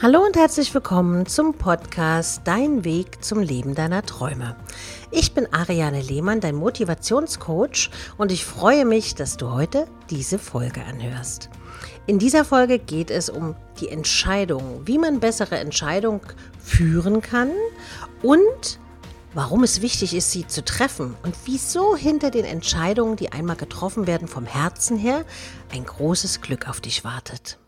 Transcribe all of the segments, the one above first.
Hallo und herzlich willkommen zum Podcast Dein Weg zum Leben deiner Träume. Ich bin Ariane Lehmann, dein Motivationscoach und ich freue mich, dass du heute diese Folge anhörst. In dieser Folge geht es um die Entscheidung, wie man bessere Entscheidungen führen kann und warum es wichtig ist, sie zu treffen und wieso hinter den Entscheidungen, die einmal getroffen werden vom Herzen her, ein großes Glück auf dich wartet.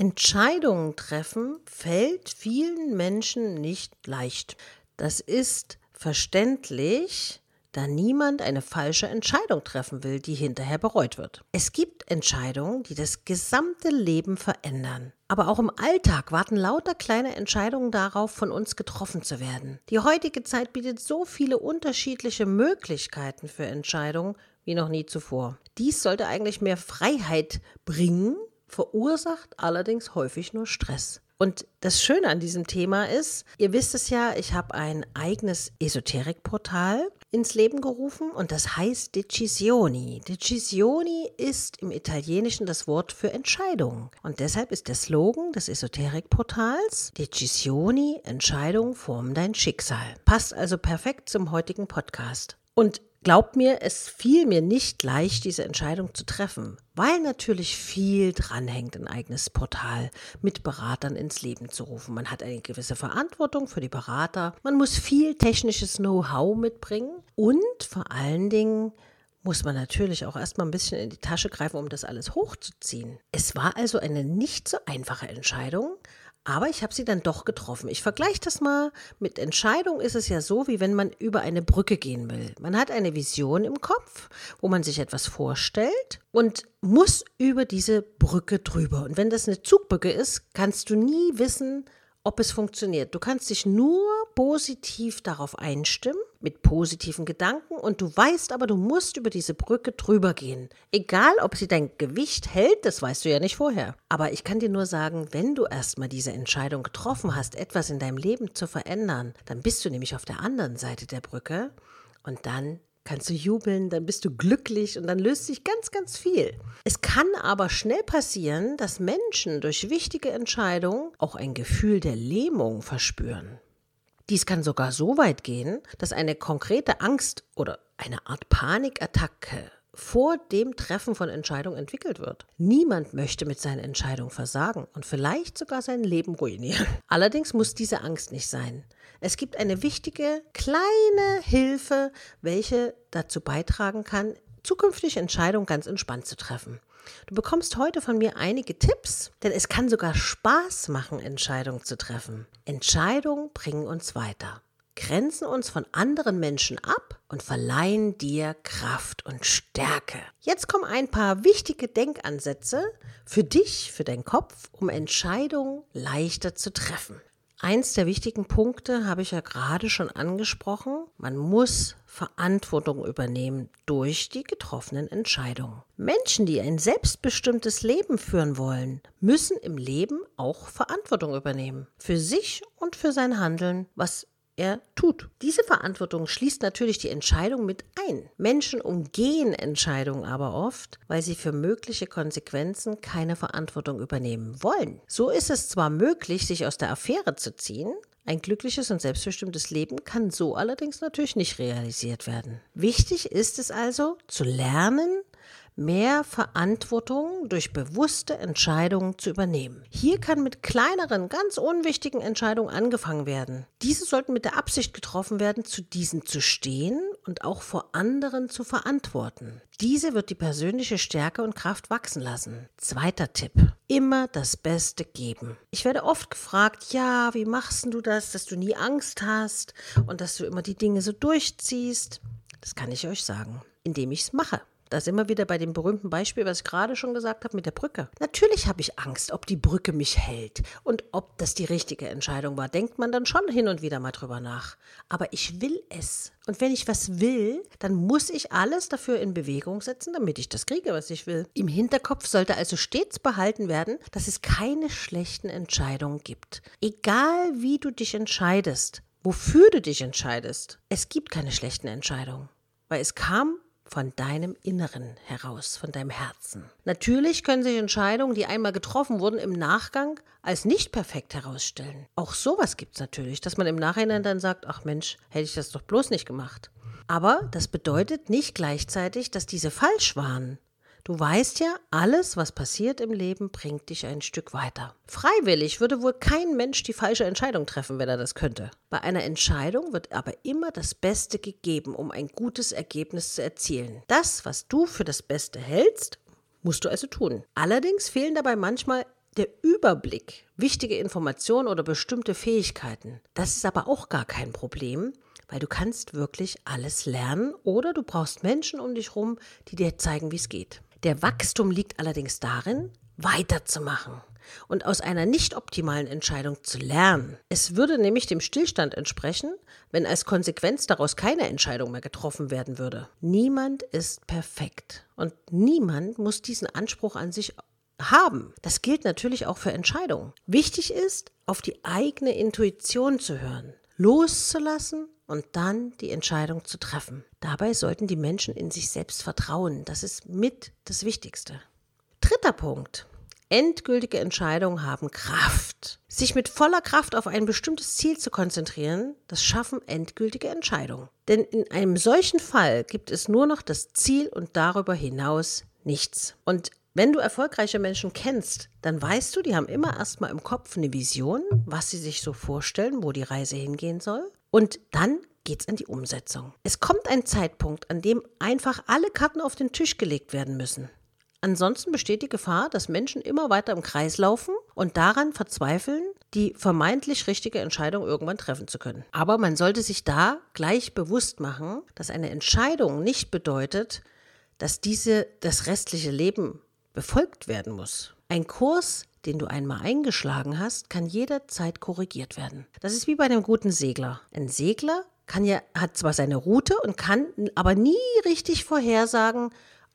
Entscheidungen treffen fällt vielen Menschen nicht leicht. Das ist verständlich, da niemand eine falsche Entscheidung treffen will, die hinterher bereut wird. Es gibt Entscheidungen, die das gesamte Leben verändern. Aber auch im Alltag warten lauter kleine Entscheidungen darauf, von uns getroffen zu werden. Die heutige Zeit bietet so viele unterschiedliche Möglichkeiten für Entscheidungen wie noch nie zuvor. Dies sollte eigentlich mehr Freiheit bringen verursacht allerdings häufig nur Stress. Und das Schöne an diesem Thema ist, ihr wisst es ja, ich habe ein eigenes Esoterikportal ins Leben gerufen und das heißt Decisioni. Decisioni ist im Italienischen das Wort für Entscheidung. Und deshalb ist der Slogan des Esoterikportals Decisioni, Entscheidung formen dein Schicksal. Passt also perfekt zum heutigen Podcast. Und Glaubt mir, es fiel mir nicht leicht, diese Entscheidung zu treffen, weil natürlich viel dranhängt, ein eigenes Portal mit Beratern ins Leben zu rufen. Man hat eine gewisse Verantwortung für die Berater, man muss viel technisches Know-how mitbringen und vor allen Dingen muss man natürlich auch erstmal ein bisschen in die Tasche greifen, um das alles hochzuziehen. Es war also eine nicht so einfache Entscheidung, aber ich habe sie dann doch getroffen. Ich vergleiche das mal mit Entscheidung ist es ja so, wie wenn man über eine Brücke gehen will. Man hat eine Vision im Kopf, wo man sich etwas vorstellt und muss über diese Brücke drüber. Und wenn das eine Zugbrücke ist, kannst du nie wissen, ob es funktioniert. Du kannst dich nur positiv darauf einstimmen, mit positiven Gedanken und du weißt aber, du musst über diese Brücke drüber gehen. Egal, ob sie dein Gewicht hält, das weißt du ja nicht vorher. Aber ich kann dir nur sagen, wenn du erstmal diese Entscheidung getroffen hast, etwas in deinem Leben zu verändern, dann bist du nämlich auf der anderen Seite der Brücke und dann kannst du jubeln, dann bist du glücklich und dann löst sich ganz, ganz viel. Es kann aber schnell passieren, dass Menschen durch wichtige Entscheidungen auch ein Gefühl der Lähmung verspüren. Dies kann sogar so weit gehen, dass eine konkrete Angst oder eine Art Panikattacke vor dem Treffen von Entscheidungen entwickelt wird. Niemand möchte mit seinen Entscheidungen versagen und vielleicht sogar sein Leben ruinieren. Allerdings muss diese Angst nicht sein. Es gibt eine wichtige kleine Hilfe, welche dazu beitragen kann, zukünftige Entscheidungen ganz entspannt zu treffen. Du bekommst heute von mir einige Tipps, denn es kann sogar Spaß machen, Entscheidungen zu treffen. Entscheidungen bringen uns weiter, grenzen uns von anderen Menschen ab und verleihen dir Kraft und Stärke. Jetzt kommen ein paar wichtige Denkansätze für dich, für deinen Kopf, um Entscheidungen leichter zu treffen. Eins der wichtigen Punkte habe ich ja gerade schon angesprochen. Man muss Verantwortung übernehmen durch die getroffenen Entscheidungen. Menschen, die ein selbstbestimmtes Leben führen wollen, müssen im Leben auch Verantwortung übernehmen. Für sich und für sein Handeln, was er tut. Diese Verantwortung schließt natürlich die Entscheidung mit ein. Menschen umgehen Entscheidungen aber oft, weil sie für mögliche Konsequenzen keine Verantwortung übernehmen wollen. So ist es zwar möglich, sich aus der Affäre zu ziehen, ein glückliches und selbstbestimmtes Leben kann so allerdings natürlich nicht realisiert werden. Wichtig ist es also, zu lernen, mehr Verantwortung durch bewusste Entscheidungen zu übernehmen. Hier kann mit kleineren, ganz unwichtigen Entscheidungen angefangen werden. Diese sollten mit der Absicht getroffen werden, zu diesen zu stehen und auch vor anderen zu verantworten. Diese wird die persönliche Stärke und Kraft wachsen lassen. Zweiter Tipp. Immer das Beste geben. Ich werde oft gefragt, ja, wie machst du das, dass du nie Angst hast und dass du immer die Dinge so durchziehst? Das kann ich euch sagen, indem ich es mache. Da sind wir wieder bei dem berühmten Beispiel, was ich gerade schon gesagt habe mit der Brücke. Natürlich habe ich Angst, ob die Brücke mich hält und ob das die richtige Entscheidung war. Denkt man dann schon hin und wieder mal drüber nach. Aber ich will es. Und wenn ich was will, dann muss ich alles dafür in Bewegung setzen, damit ich das kriege, was ich will. Im Hinterkopf sollte also stets behalten werden, dass es keine schlechten Entscheidungen gibt. Egal wie du dich entscheidest, wofür du dich entscheidest, es gibt keine schlechten Entscheidungen. Weil es kam von deinem Inneren heraus, von deinem Herzen. Natürlich können sich Entscheidungen, die einmal getroffen wurden, im Nachgang als nicht perfekt herausstellen. Auch sowas gibt es natürlich, dass man im Nachhinein dann sagt, ach Mensch, hätte ich das doch bloß nicht gemacht. Aber das bedeutet nicht gleichzeitig, dass diese falsch waren. Du weißt ja, alles, was passiert im Leben, bringt dich ein Stück weiter. Freiwillig würde wohl kein Mensch die falsche Entscheidung treffen, wenn er das könnte. Bei einer Entscheidung wird aber immer das Beste gegeben, um ein gutes Ergebnis zu erzielen. Das, was du für das Beste hältst, musst du also tun. Allerdings fehlen dabei manchmal der Überblick, wichtige Informationen oder bestimmte Fähigkeiten. Das ist aber auch gar kein Problem, weil du kannst wirklich alles lernen oder du brauchst Menschen um dich herum, die dir zeigen, wie es geht. Der Wachstum liegt allerdings darin, weiterzumachen und aus einer nicht optimalen Entscheidung zu lernen. Es würde nämlich dem Stillstand entsprechen, wenn als Konsequenz daraus keine Entscheidung mehr getroffen werden würde. Niemand ist perfekt und niemand muss diesen Anspruch an sich haben. Das gilt natürlich auch für Entscheidungen. Wichtig ist, auf die eigene Intuition zu hören, loszulassen und dann die Entscheidung zu treffen. Dabei sollten die Menschen in sich selbst vertrauen. Das ist mit das Wichtigste. Dritter Punkt. Endgültige Entscheidungen haben Kraft. Sich mit voller Kraft auf ein bestimmtes Ziel zu konzentrieren, das schaffen endgültige Entscheidungen. Denn in einem solchen Fall gibt es nur noch das Ziel und darüber hinaus nichts. Und wenn du erfolgreiche Menschen kennst, dann weißt du, die haben immer erstmal im Kopf eine Vision, was sie sich so vorstellen, wo die Reise hingehen soll. Und dann geht's an die Umsetzung. Es kommt ein Zeitpunkt, an dem einfach alle Karten auf den Tisch gelegt werden müssen. Ansonsten besteht die Gefahr, dass Menschen immer weiter im Kreis laufen und daran verzweifeln, die vermeintlich richtige Entscheidung irgendwann treffen zu können. Aber man sollte sich da gleich bewusst machen, dass eine Entscheidung nicht bedeutet, dass diese das restliche Leben befolgt werden muss. Ein Kurs, den du einmal eingeschlagen hast, kann jederzeit korrigiert werden. Das ist wie bei einem guten Segler. Ein Segler kann ja, hat zwar seine Route und kann aber nie richtig vorhersagen,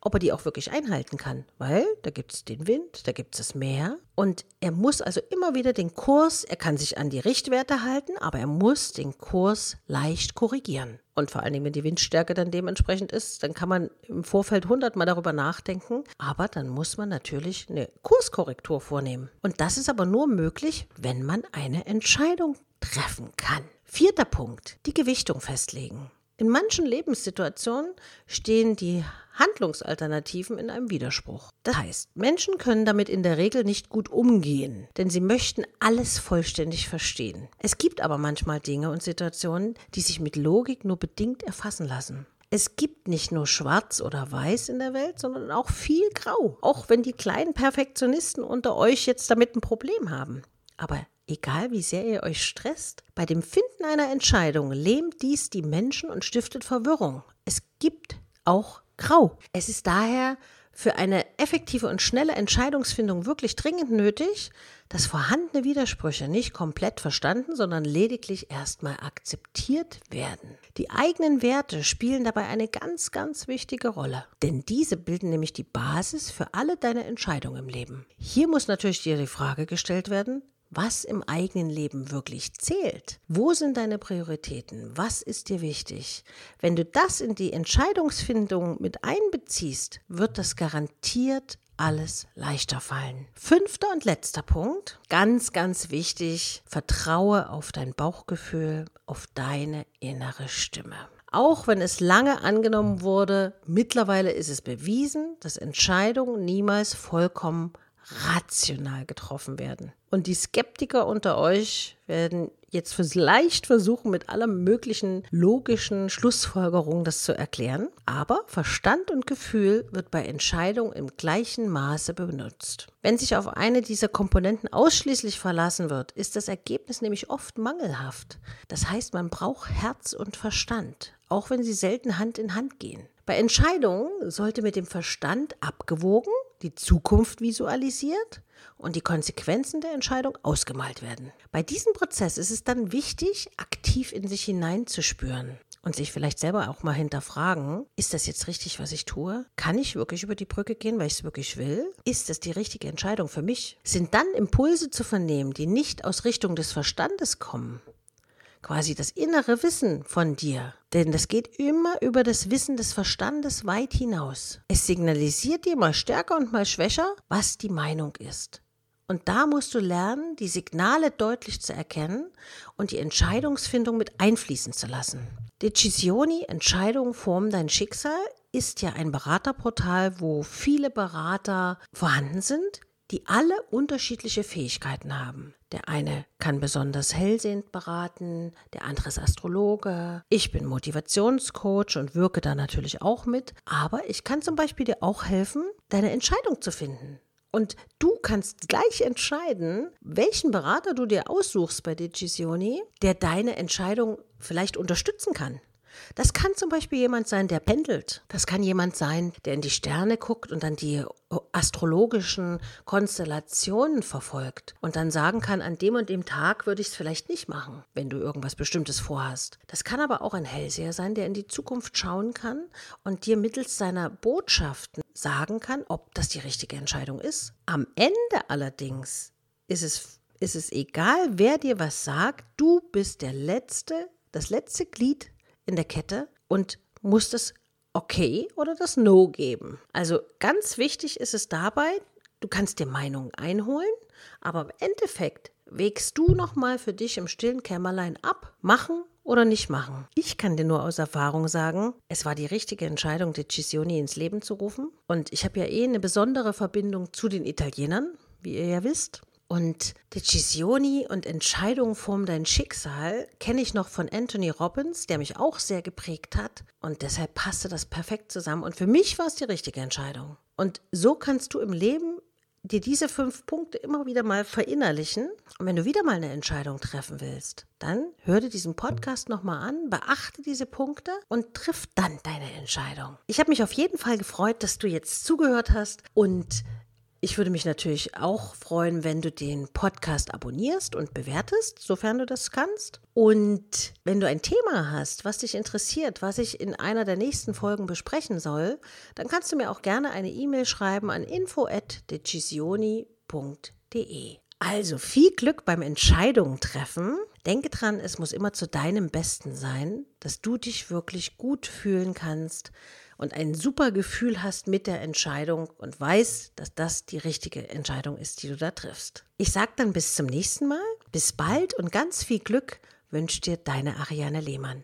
ob er die auch wirklich einhalten kann, weil da gibt es den Wind, da gibt es das Meer und er muss also immer wieder den Kurs, er kann sich an die Richtwerte halten, aber er muss den Kurs leicht korrigieren. Und vor allen Dingen, wenn die Windstärke dann dementsprechend ist, dann kann man im Vorfeld hundertmal darüber nachdenken, aber dann muss man natürlich eine Kurskorrektur vornehmen. Und das ist aber nur möglich, wenn man eine Entscheidung treffen kann. Vierter Punkt, die Gewichtung festlegen. In manchen Lebenssituationen stehen die Handlungsalternativen in einem Widerspruch. Das heißt, Menschen können damit in der Regel nicht gut umgehen, denn sie möchten alles vollständig verstehen. Es gibt aber manchmal Dinge und Situationen, die sich mit Logik nur bedingt erfassen lassen. Es gibt nicht nur schwarz oder weiß in der Welt, sondern auch viel grau. Auch wenn die kleinen Perfektionisten unter euch jetzt damit ein Problem haben. Aber Egal wie sehr ihr euch stresst, bei dem Finden einer Entscheidung lähmt dies die Menschen und stiftet Verwirrung. Es gibt auch Grau. Es ist daher für eine effektive und schnelle Entscheidungsfindung wirklich dringend nötig, dass vorhandene Widersprüche nicht komplett verstanden, sondern lediglich erstmal akzeptiert werden. Die eigenen Werte spielen dabei eine ganz, ganz wichtige Rolle, denn diese bilden nämlich die Basis für alle deine Entscheidungen im Leben. Hier muss natürlich dir die Frage gestellt werden, was im eigenen Leben wirklich zählt. Wo sind deine Prioritäten? Was ist dir wichtig? Wenn du das in die Entscheidungsfindung mit einbeziehst, wird das garantiert alles leichter fallen. Fünfter und letzter Punkt, ganz, ganz wichtig, vertraue auf dein Bauchgefühl, auf deine innere Stimme. Auch wenn es lange angenommen wurde, mittlerweile ist es bewiesen, dass Entscheidungen niemals vollkommen rational getroffen werden. Und die Skeptiker unter euch werden jetzt vielleicht versuchen, mit aller möglichen logischen Schlussfolgerungen das zu erklären. Aber Verstand und Gefühl wird bei Entscheidungen im gleichen Maße benutzt. Wenn sich auf eine dieser Komponenten ausschließlich verlassen wird, ist das Ergebnis nämlich oft mangelhaft. Das heißt, man braucht Herz und Verstand, auch wenn sie selten Hand in Hand gehen. Bei Entscheidungen sollte mit dem Verstand abgewogen, die Zukunft visualisiert und die Konsequenzen der Entscheidung ausgemalt werden. Bei diesem Prozess ist es dann wichtig, aktiv in sich hineinzuspüren und sich vielleicht selber auch mal hinterfragen, ist das jetzt richtig, was ich tue? Kann ich wirklich über die Brücke gehen, weil ich es wirklich will? Ist das die richtige Entscheidung für mich? Sind dann Impulse zu vernehmen, die nicht aus Richtung des Verstandes kommen? Quasi das innere Wissen von dir. Denn das geht immer über das Wissen des Verstandes weit hinaus. Es signalisiert dir mal stärker und mal schwächer, was die Meinung ist. Und da musst du lernen, die Signale deutlich zu erkennen und die Entscheidungsfindung mit einfließen zu lassen. Decisioni, Entscheidungen formen dein Schicksal, ist ja ein Beraterportal, wo viele Berater vorhanden sind, die alle unterschiedliche Fähigkeiten haben. Der eine kann besonders hellsehend beraten, der andere ist Astrologe. Ich bin Motivationscoach und wirke da natürlich auch mit. Aber ich kann zum Beispiel dir auch helfen, deine Entscheidung zu finden. Und du kannst gleich entscheiden, welchen Berater du dir aussuchst bei Decisioni, der deine Entscheidung vielleicht unterstützen kann. Das kann zum Beispiel jemand sein, der pendelt. Das kann jemand sein, der in die Sterne guckt und dann die astrologischen Konstellationen verfolgt und dann sagen kann, an dem und dem Tag würde ich es vielleicht nicht machen, wenn du irgendwas Bestimmtes vorhast. Das kann aber auch ein Hellseher sein, der in die Zukunft schauen kann und dir mittels seiner Botschaften sagen kann, ob das die richtige Entscheidung ist. Am Ende allerdings ist es, ist es egal, wer dir was sagt, du bist der letzte, das letzte Glied in der Kette und muss das Okay oder das No geben. Also ganz wichtig ist es dabei, du kannst dir Meinungen einholen, aber im Endeffekt wägst du nochmal für dich im stillen Kämmerlein ab, machen oder nicht machen. Ich kann dir nur aus Erfahrung sagen, es war die richtige Entscheidung, Decisioni ins Leben zu rufen. Und ich habe ja eh eine besondere Verbindung zu den Italienern, wie ihr ja wisst. Und Decisioni und Entscheidungen formen dein Schicksal kenne ich noch von Anthony Robbins, der mich auch sehr geprägt hat. Und deshalb passte das perfekt zusammen. Und für mich war es die richtige Entscheidung. Und so kannst du im Leben dir diese fünf Punkte immer wieder mal verinnerlichen. Und wenn du wieder mal eine Entscheidung treffen willst, dann hör dir diesen Podcast nochmal an, beachte diese Punkte und triff dann deine Entscheidung. Ich habe mich auf jeden Fall gefreut, dass du jetzt zugehört hast und ich würde mich natürlich auch freuen, wenn du den Podcast abonnierst und bewertest, sofern du das kannst. Und wenn du ein Thema hast, was dich interessiert, was ich in einer der nächsten Folgen besprechen soll, dann kannst du mir auch gerne eine E-Mail schreiben an info@decisioni.de. Also viel Glück beim Entscheidungen treffen. Denke dran, es muss immer zu deinem Besten sein, dass du dich wirklich gut fühlen kannst und ein super Gefühl hast mit der Entscheidung und weißt, dass das die richtige Entscheidung ist, die du da triffst. Ich sage dann bis zum nächsten Mal, bis bald und ganz viel Glück wünscht dir deine Ariane Lehmann.